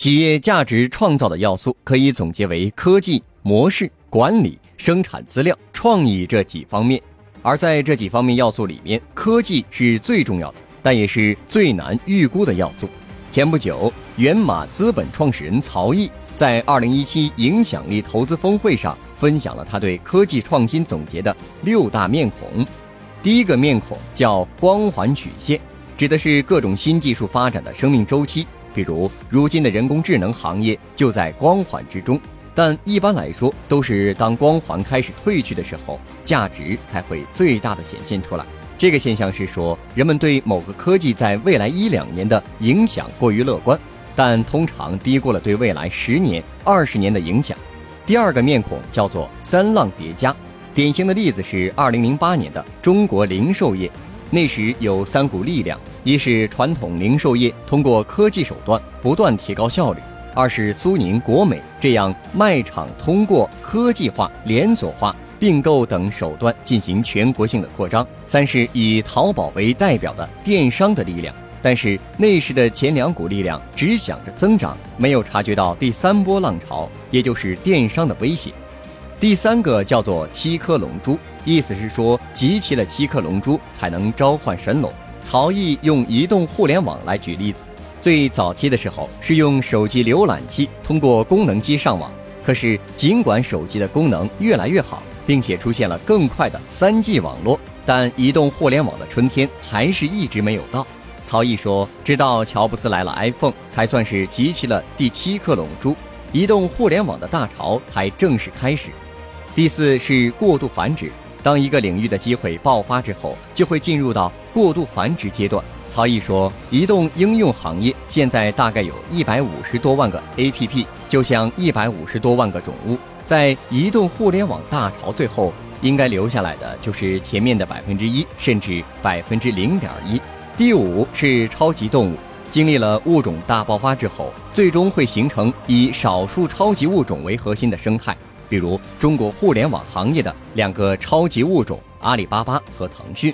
企业价值创造的要素可以总结为科技、模式、管理、生产资料、创意这几方面。而在这几方面要素里面，科技是最重要的，但也是最难预估的要素。前不久，源码资本创始人曹毅在二零一七影响力投资峰会上分享了他对科技创新总结的六大面孔。第一个面孔叫光环曲线，指的是各种新技术发展的生命周期。比如，如今的人工智能行业就在光环之中。但一般来说，都是当光环开始褪去的时候，价值才会最大的显现出来。这个现象是说，人们对某个科技在未来一两年的影响过于乐观，但通常低估了对未来十年、二十年的影响。第二个面孔叫做三浪叠加，典型的例子是二零零八年的中国零售业。那时有三股力量：一是传统零售业通过科技手段不断提高效率。二是苏宁、国美这样卖场通过科技化、连锁化、并购等手段进行全国性的扩张；三是以淘宝为代表的电商的力量。但是那时的前两股力量只想着增长，没有察觉到第三波浪潮，也就是电商的威胁。第三个叫做七颗龙珠，意思是说集齐了七颗龙珠才能召唤神龙。曹毅用移动互联网来举例子。最早期的时候是用手机浏览器通过功能机上网，可是尽管手机的功能越来越好，并且出现了更快的三 G 网络，但移动互联网的春天还是一直没有到。曹毅说：“直到乔布斯来了 iPhone，才算是集齐了第七颗龙珠，移动互联网的大潮才正式开始。”第四是过度繁殖，当一个领域的机会爆发之后，就会进入到过度繁殖阶段。曹毅说，移动应用行业现在大概有一百五十多万个 APP，就像一百五十多万个种物。在移动互联网大潮最后，应该留下来的就是前面的百分之一，甚至百分之零点一。第五是超级动物，经历了物种大爆发之后，最终会形成以少数超级物种为核心的生态，比如中国互联网行业的两个超级物种阿里巴巴和腾讯。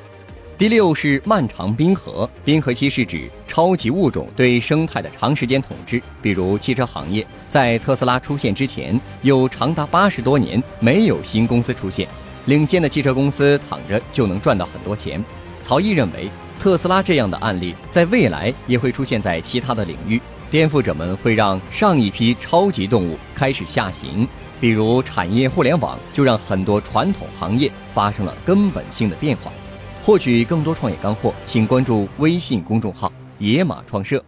第六是漫长冰河，冰河期是指超级物种对生态的长时间统治。比如汽车行业，在特斯拉出现之前，有长达八十多年没有新公司出现，领先的汽车公司躺着就能赚到很多钱。曹毅认为，特斯拉这样的案例在未来也会出现在其他的领域，颠覆者们会让上一批超级动物开始下行。比如产业互联网，就让很多传统行业发生了根本性的变化。获取更多创业干货，请关注微信公众号“野马创社”。